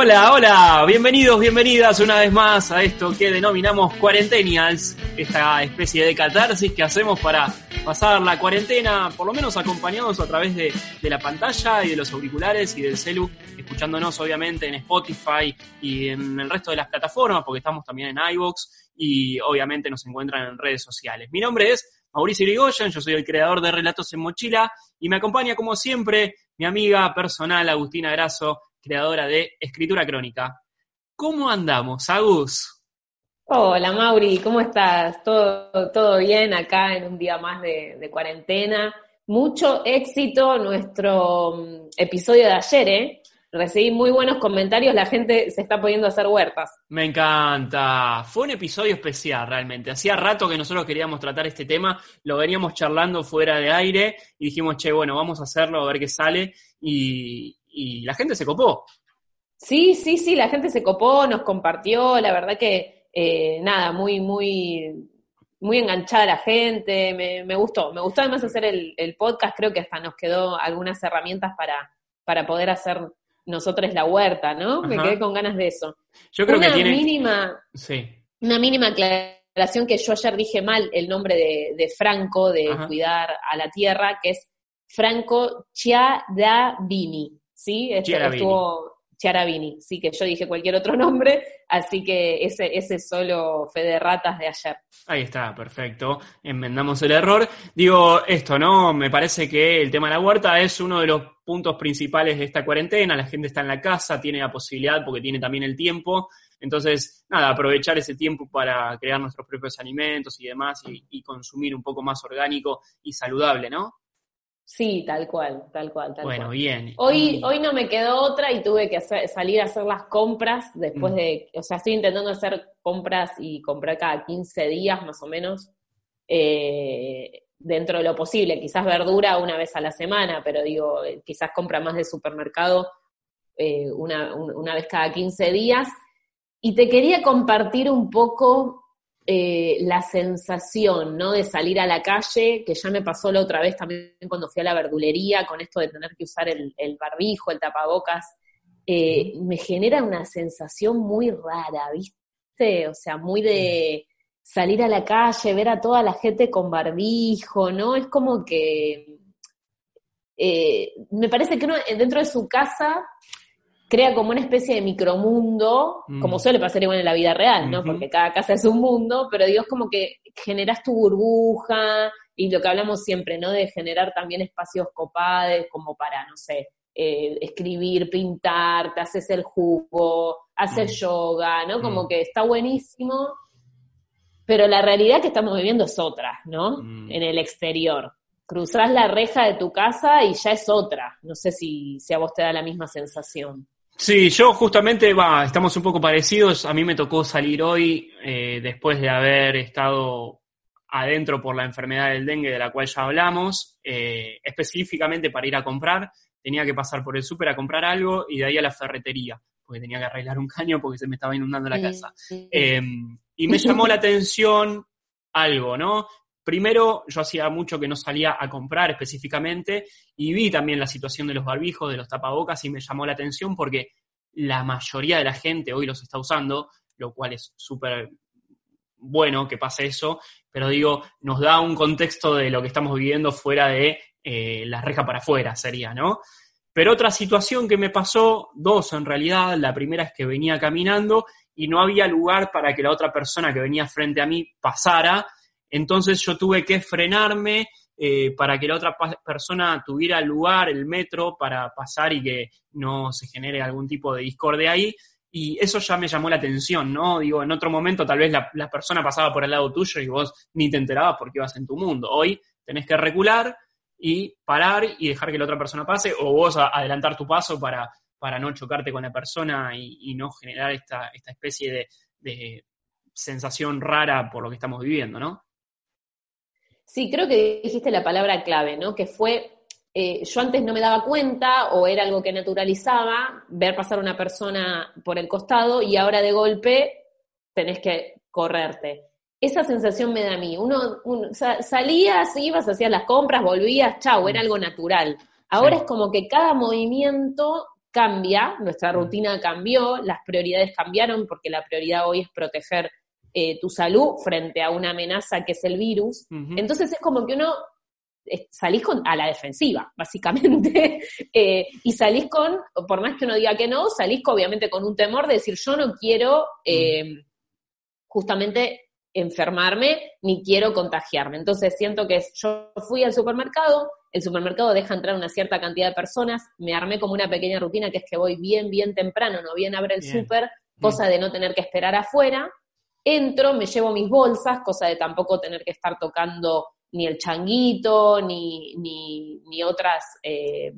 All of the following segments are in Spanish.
Hola, hola, bienvenidos, bienvenidas una vez más a esto que denominamos Cuarentenials, esta especie de catarsis que hacemos para pasar la cuarentena, por lo menos acompañados a través de, la pantalla y de los auriculares y del celu, escuchándonos obviamente en Spotify y en el resto de las plataformas, porque estamos también en iVoox y obviamente nos encuentran en redes sociales. Mi nombre es Mauricio Irigoyen, yo soy el creador de Relatos en Mochila y me acompaña como siempre mi amiga personal Agustina Grasso, creadora de Escritura Crónica. ¿Cómo andamos, Agus? Hola Mauri, ¿cómo estás? ¿Todo, todo bien acá en un día más de, de cuarentena? Mucho éxito nuestro mm, episodio de ayer, ¿eh? Recibí muy buenos comentarios, la gente se está poniendo a hacer huertas. Me encanta. Fue un episodio especial realmente. Hacía rato que nosotros queríamos tratar este tema, lo veníamos charlando fuera de aire y dijimos, che, bueno, vamos a hacerlo, a ver qué sale. Y, y la gente se copó. Sí, sí, sí, la gente se copó, nos compartió, la verdad que eh, nada, muy, muy, muy enganchada la gente, me, me gustó, me gustó además hacer el, el, podcast, creo que hasta nos quedó algunas herramientas para, para poder hacer nosotros la huerta, ¿no? Ajá. Me quedé con ganas de eso. Yo creo una que tiene... mínima, Sí. una mínima aclaración que yo ayer dije mal el nombre de, de Franco, de Ajá. cuidar a la tierra, que es Franco Chiaravini, ¿sí? Este, Chiaravini. Estuvo Chiaravini, sí, que yo dije cualquier otro nombre, así que ese, ese solo fe de ratas de ayer. Ahí está, perfecto. Enmendamos el error. Digo esto, ¿no? Me parece que el tema de la huerta es uno de los puntos principales de esta cuarentena. La gente está en la casa, tiene la posibilidad porque tiene también el tiempo. Entonces, nada, aprovechar ese tiempo para crear nuestros propios alimentos y demás y, y consumir un poco más orgánico y saludable, ¿no? Sí, tal cual, tal cual, tal bueno, cual. bien. Hoy, hoy no me quedó otra y tuve que hacer- salir a hacer las compras después Mm. de, o sea, estoy intentando hacer compras y comprar cada 15 días más o menos, eh, dentro de lo posible, quizás verdura una vez a la semana, pero digo, eh, quizás compra más de supermercado eh, una, un- una vez cada 15 días. Y te quería compartir un poco eh, la sensación, ¿no? De salir a la calle, que ya me pasó la otra vez también cuando fui a la verdulería, con esto de tener que usar el, el barbijo, el tapabocas, eh, me genera una sensación muy rara, ¿viste? O sea, muy de salir a la calle, ver a toda la gente con barbijo, ¿no? Es como que eh, me parece que uno dentro de su casa crea como una especie de micromundo, Mm. como suele pasar igual en la vida real, ¿no? Porque cada casa es un mundo, pero digo, es como que generas tu burbuja y lo que hablamos siempre, ¿no? De generar también espacios copados como para, no sé, eh, escribir, pintar, te haces el jugo, hacer Mm. yoga, ¿no? Como Mm. que está buenísimo, pero la realidad que estamos viviendo es otra, ¿no? En el exterior. Cruzás la reja de tu casa y ya es otra. No sé si, si a vos te da la misma sensación. Sí, yo justamente, va, estamos un poco parecidos. A mí me tocó salir hoy eh, después de haber estado adentro por la enfermedad del dengue de la cual ya hablamos, eh, específicamente para ir a comprar. Tenía que pasar por el súper a comprar algo y de ahí a la ferretería, porque tenía que arreglar un caño porque se me estaba inundando la casa. Eh, y me llamó la atención algo, ¿no? Primero, yo hacía mucho que no salía a comprar específicamente y vi también la situación de los barbijos, de los tapabocas y me llamó la atención porque la mayoría de la gente hoy los está usando, lo cual es súper bueno que pase eso, pero digo, nos da un contexto de lo que estamos viviendo fuera de eh, la reja para afuera, sería, ¿no? Pero otra situación que me pasó, dos en realidad, la primera es que venía caminando y no había lugar para que la otra persona que venía frente a mí pasara, entonces yo tuve que frenarme eh, para que la otra persona tuviera lugar, el metro, para pasar y que no se genere algún tipo de discordia ahí. Y eso ya me llamó la atención, ¿no? Digo, en otro momento tal vez la, persona pasaba por el lado tuyo y vos ni te enterabas porque ibas en tu mundo. Hoy tenés que recular y parar y dejar que la otra persona pase o vos adelantar tu paso para, para no chocarte con la persona y, y no generar esta, esta especie de, de sensación rara por lo que estamos viviendo, ¿no? Sí, creo que dijiste la palabra clave, ¿no? Que fue, eh, yo antes no me daba cuenta o era algo que naturalizaba ver pasar una persona por el costado y ahora de golpe tenés que correrte. Esa sensación me da a mí. Uno, uno sa- salías, ibas, hacías las compras, volvías, chau, era algo natural. Ahora Sí. es como que cada movimiento cambia, nuestra Mm. rutina cambió, las prioridades cambiaron porque la prioridad hoy es proteger eh, tu salud frente a una amenaza que es el virus. Entonces es como que uno eh, salís con, a la defensiva, básicamente, eh, y salís con, por más que uno diga que no, salís con, obviamente con un temor de decir yo no quiero eh, justamente enfermarme ni quiero contagiarme. Entonces siento que yo fui al supermercado, el supermercado deja entrar una cierta cantidad de personas, me armé como una pequeña rutina que es que voy bien, bien temprano, no bien abre el súper, cosa de no tener que esperar afuera, entro, me llevo mis bolsas, cosa de tampoco tener que estar tocando ni el changuito, ni, ni, ni otras, eh,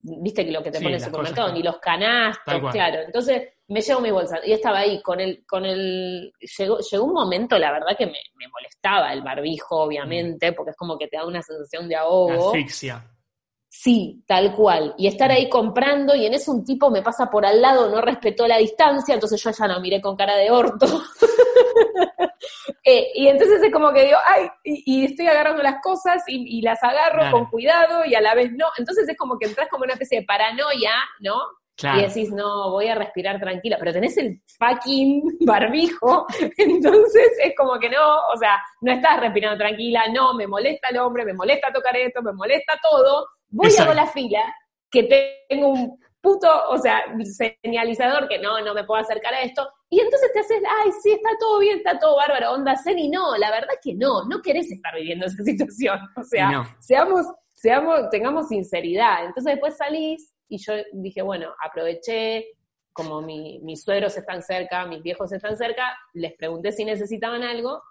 viste que lo que te Sí, pone el supermercado, cosas ni los canastos, claro. Entonces me llevo mi bolsa y estaba ahí con el, con el, llegó, llegó un momento, la verdad que me, me molestaba el barbijo, obviamente, porque es como que te da una sensación de ahogo. Asfixia. Sí, tal cual. Y estar ahí comprando y en eso un tipo me pasa por al lado, no respetó la distancia, entonces yo ya lo miré con cara de orto. Eh, y entonces es como que digo, ay, y, y estoy agarrando las cosas y, y las agarro Claro. con cuidado y a la vez no. Entonces es como que entras como una especie de paranoia, ¿no? Claro. Y decís, no, voy a respirar tranquila, pero tenés el fucking barbijo, entonces es como que no, o sea, no estás respirando tranquila, no, me molesta el hombre, me molesta tocar esto, me molesta todo, voy Exacto. a la fila, que tengo un puto, o sea, señalizador que no, no me puedo acercar a esto, y entonces te haces, ay, sí, está todo bien, está todo bárbaro, onda zen, y no, la verdad es que no, no querés estar viviendo esa situación, o sea, no. seamos, seamos, tengamos sinceridad. Entonces después salís y yo dije, bueno, aproveché, como mi- mis suegros están cerca, mis viejos están cerca, les pregunté si necesitaban algo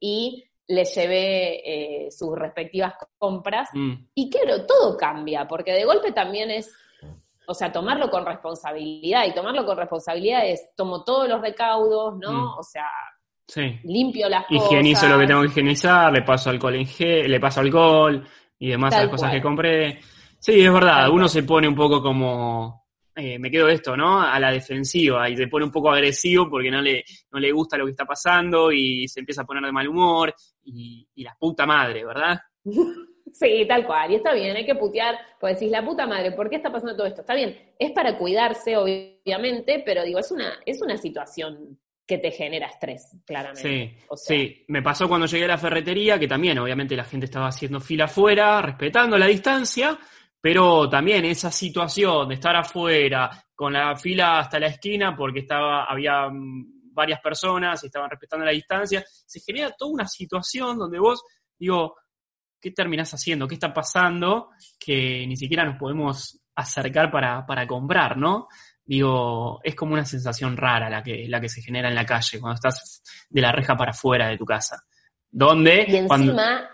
y les llevé eh, sus respectivas compras. Mm. Y claro, todo cambia, porque de golpe también es, o sea, tomarlo con responsabilidad, y tomarlo con responsabilidad es, tomo todos los recaudos, ¿no? Mm. O sea, Sí. limpio las Higienizo cosas. lo que tengo que higienizar, le paso alcohol en gel, le paso alcohol y demás a Tal las cosas cual. que compré. Sí, es verdad, Tal uno cual. se pone un poco como, eh, me quedo esto, ¿no? A la defensiva y se pone un poco agresivo porque no le, no le gusta lo que está pasando y se empieza a poner de mal humor y, y la puta madre, ¿verdad? Sí, tal cual. Y está bien, hay que putear, pues decís, la puta madre, ¿por qué está pasando todo esto? Está bien, es para cuidarse, obviamente, pero digo, es una, es una situación que te genera estrés, claramente. Sí, O sea, sí. Me pasó cuando llegué a la ferretería, que también, obviamente, la gente estaba haciendo fila afuera, respetando la distancia, pero también esa situación de estar afuera, con la fila hasta la esquina, porque estaba, había mm, varias personas y estaban respetando la distancia, se genera toda una situación donde vos, digo, ¿qué terminás haciendo? ¿Qué está pasando? Que ni siquiera nos podemos acercar para, para comprar, ¿no? Digo, es como una sensación rara la que, la que se genera en la calle cuando estás de la reja para afuera de tu casa. Donde, y cuando, encima,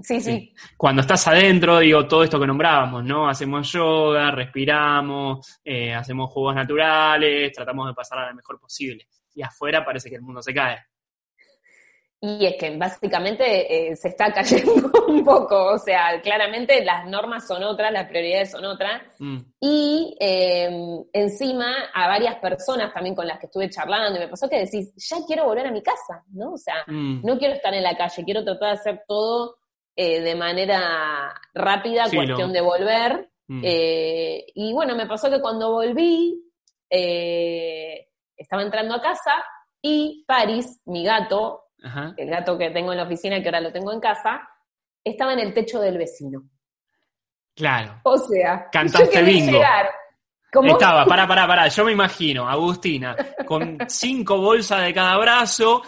sí, sí, Sí. cuando estás adentro, digo, todo esto que nombrábamos, ¿no? Hacemos yoga, respiramos, eh, hacemos juegos naturales, tratamos de pasar a la mejor posible. Y afuera parece que el mundo se cae. Y es que básicamente eh, se está cayendo un poco, o sea, claramente las normas son otras, las prioridades son otras, Mm, y eh, encima a varias personas también con las que estuve charlando, y me pasó que decís, ya quiero volver a mi casa, ¿no? O sea, mm. no quiero estar en la calle, quiero tratar de hacer todo eh, de manera rápida, Sí, cuestión de volver. Mm. Eh, y bueno, me pasó que cuando volví, estaba entrando a casa y Paris, mi gato, Ajá. el gato que tengo en la oficina, que ahora lo tengo en casa, estaba en el techo del vecino. Claro. O sea, Cantaste yo bingo. llegar. Como Estaba, pará, pará, pará. Yo me imagino, Agustina, con cinco bolsas de cada brazo,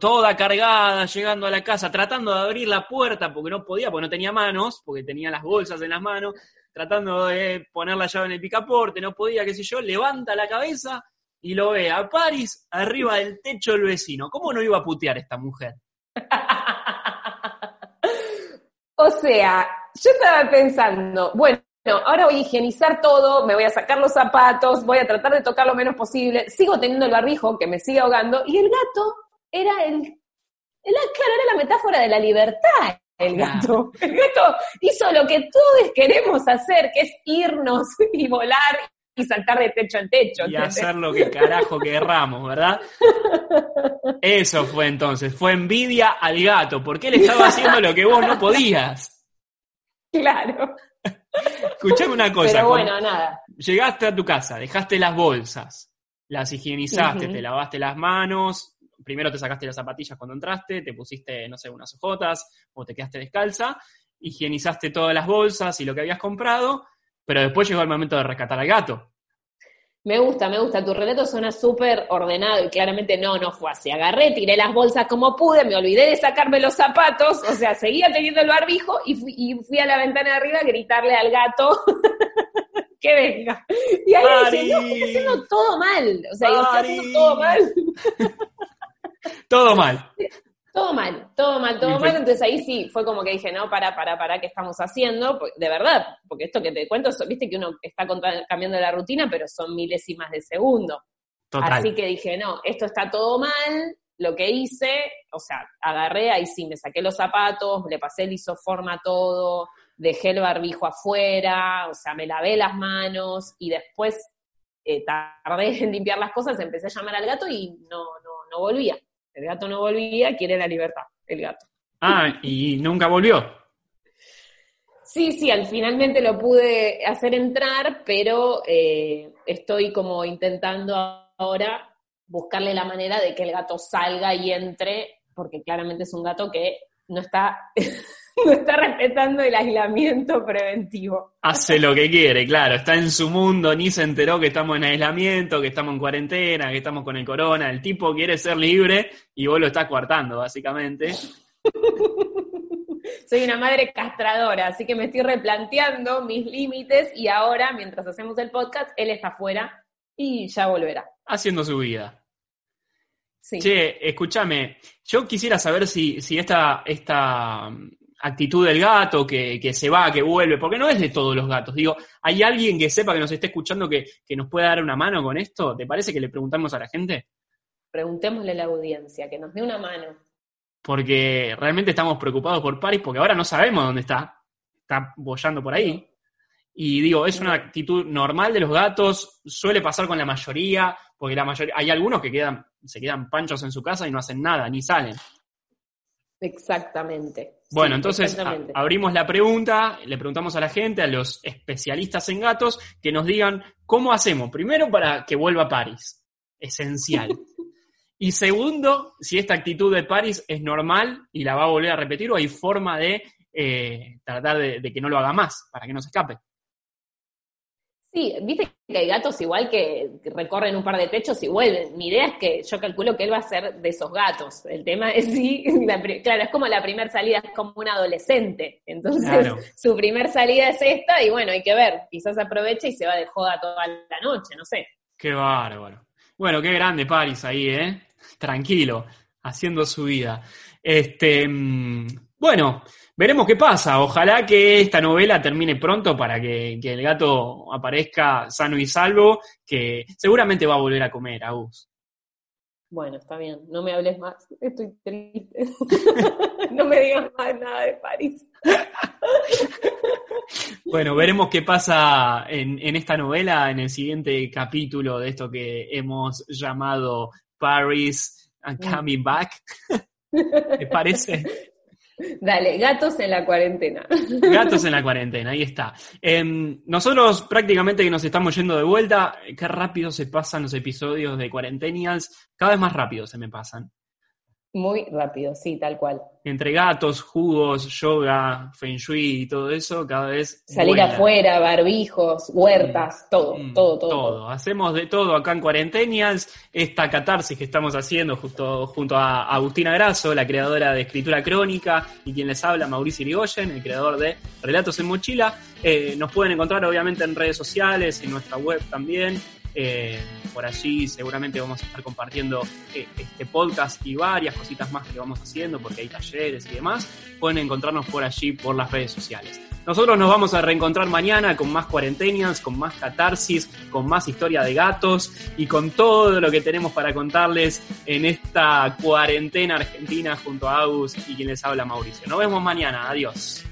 toda cargada, llegando a la casa, tratando de abrir la puerta porque no podía, porque no tenía manos, porque tenía las bolsas en las manos, tratando de poner la llave en el picaporte, no podía, qué sé yo, levanta la cabeza y lo ve a Paris arriba del techo del vecino. ¿Cómo no iba a putear esta mujer? o sea, yo estaba pensando, bueno, ahora voy a higienizar todo, me voy a sacar los zapatos, voy a tratar de tocar lo menos posible, sigo teniendo el barbijo que me sigue ahogando, y el gato era el, era, claro, era la metáfora de la libertad. El gato. El gato hizo lo que todos queremos hacer, que es irnos y volar y saltar de techo en techo. Y ¿entendés? hacer lo que carajo querramos, ¿verdad? Eso fue entonces, fue envidia al gato, porque él estaba haciendo lo que vos no podías. Claro. Escuchame una cosa. Pero bueno, nada. Llegaste a tu casa, dejaste las bolsas, las higienizaste, te lavaste las manos, primero te sacaste las zapatillas cuando entraste, te pusiste, no sé, unas ojotas o te quedaste descalza, higienizaste todas las bolsas y lo que habías comprado, pero después llegó el momento de rescatar al gato. Me gusta, me gusta. Tu relato suena súper ordenado y claramente no, no fue así. Agarré, tiré las bolsas como pude, me olvidé de sacarme los zapatos, o sea, seguía teniendo el barbijo y fui, y fui a la ventana de arriba a gritarle al gato que venga. Y ahí dije, no, estoy Mari. haciendo todo mal. O sea, estoy haciendo Mari. todo mal. Todo mal. Todo mal, todo mal, todo mal. Entonces ahí sí fue como que dije, no, para, para, para, ¿qué estamos haciendo? Porque, de verdad, porque esto que te cuento, viste que uno está cambiando la rutina, pero son milésimas de segundo. Total. Así que dije, no, esto está todo mal. Lo que hice, o sea, agarré, ahí sí, me saqué los zapatos, le pasé el isoforma a todo, dejé el barbijo afuera, o sea, me lavé las manos y después eh, tardé en limpiar las cosas, empecé a llamar al gato y no, no, no volvía. El gato no volvía, quiere la libertad, el gato. Ah, y nunca volvió. Sí, sí, al finalmente lo pude hacer entrar, pero eh, estoy como intentando ahora buscarle la manera de que el gato salga y entre, porque claramente es un gato que no está, no está respetando el aislamiento preventivo. Hace lo que quiere, claro. Está en su mundo, ni se enteró que estamos en aislamiento, que estamos en cuarentena, que estamos con el corona. El tipo quiere ser libre y vos lo estás coartando, básicamente. Soy una madre castradora, así que me estoy replanteando mis límites y ahora, mientras hacemos el podcast, él está afuera y ya volverá. Haciendo su vida. Sí. Che, escúchame, yo quisiera saber si, si esta, esta actitud del gato que, que se va, que vuelve, porque no es de todos los gatos. Digo, ¿hay alguien que sepa que nos esté escuchando que, que nos pueda dar una mano con esto? ¿Te parece que le preguntamos a la gente? Preguntémosle a la audiencia, que nos dé una mano. Porque realmente estamos preocupados por Paris, porque ahora no sabemos dónde está. Está bollando por ahí. Y digo, es una actitud normal de los gatos, suele pasar con la mayoría, porque la mayoría, hay algunos que quedan, se quedan panchos en su casa y no hacen nada, ni salen. Exactamente. Bueno, Sí, entonces abrimos la pregunta, le preguntamos a la gente, a los especialistas en gatos, que nos digan cómo hacemos. Primero, para que vuelva a París. Esencial. y segundo, si esta actitud de París es normal y la va a volver a repetir o hay forma de eh, tratar de, de que no lo haga más, para que no se escape. Sí, viste que hay gatos igual que recorren un par de techos y vuelven. Mi idea es que yo calculo que él va a ser de esos gatos. El tema es sí, la claro, es como la primera salida, es como un adolescente. Entonces, Claro. su primer salida es esta y bueno, hay que ver. Quizás aprovecha y se va de joda toda la noche, no sé. Qué bárbaro. Bueno, qué grande París ahí, ¿eh? Tranquilo, haciendo su vida. Este, mm, bueno, veremos qué pasa. Ojalá que esta novela termine pronto para que, que el gato aparezca sano y salvo, que seguramente va a volver a comer, Agus. Bueno, está bien, no me hables más, estoy triste. no me digas más nada de París. Bueno, veremos qué pasa en, en esta novela, en el siguiente capítulo de esto que hemos llamado Paris and Coming Back. ¿Te parece? Dale, gatos en la cuarentena. Gatos en la cuarentena, ahí está. Em, nosotros prácticamente que nos estamos yendo de vuelta, qué rápido se pasan los episodios de Cuarentenials, cada vez más rápido se me pasan. Muy rápido, sí, tal cual. Entre gatos, jugos, yoga, feng shui y todo eso, cada vez... Salir vuela. afuera, barbijos, huertas, todo, Mm, todo, todo, todo. Hacemos de todo acá en Cuarentenials, esta catarsis que estamos haciendo justo, junto a Agustina Grasso, la creadora de Escritura Crónica, y quien les habla, Mauricio Irigoyen, el creador de Relatos en Mochila. Eh, nos pueden encontrar obviamente en redes sociales, en nuestra web también. Eh, por allí seguramente vamos a estar compartiendo eh, este podcast y varias cositas más que vamos haciendo porque hay talleres y demás. Pueden encontrarnos por allí por las redes sociales. Nosotros nos vamos a reencontrar mañana con más cuarentenias, con más catarsis, con más historia de gatos y con todo lo que tenemos para contarles en esta cuarentena argentina junto a Agus y quien les habla Mauricio. Nos vemos mañana. Adiós.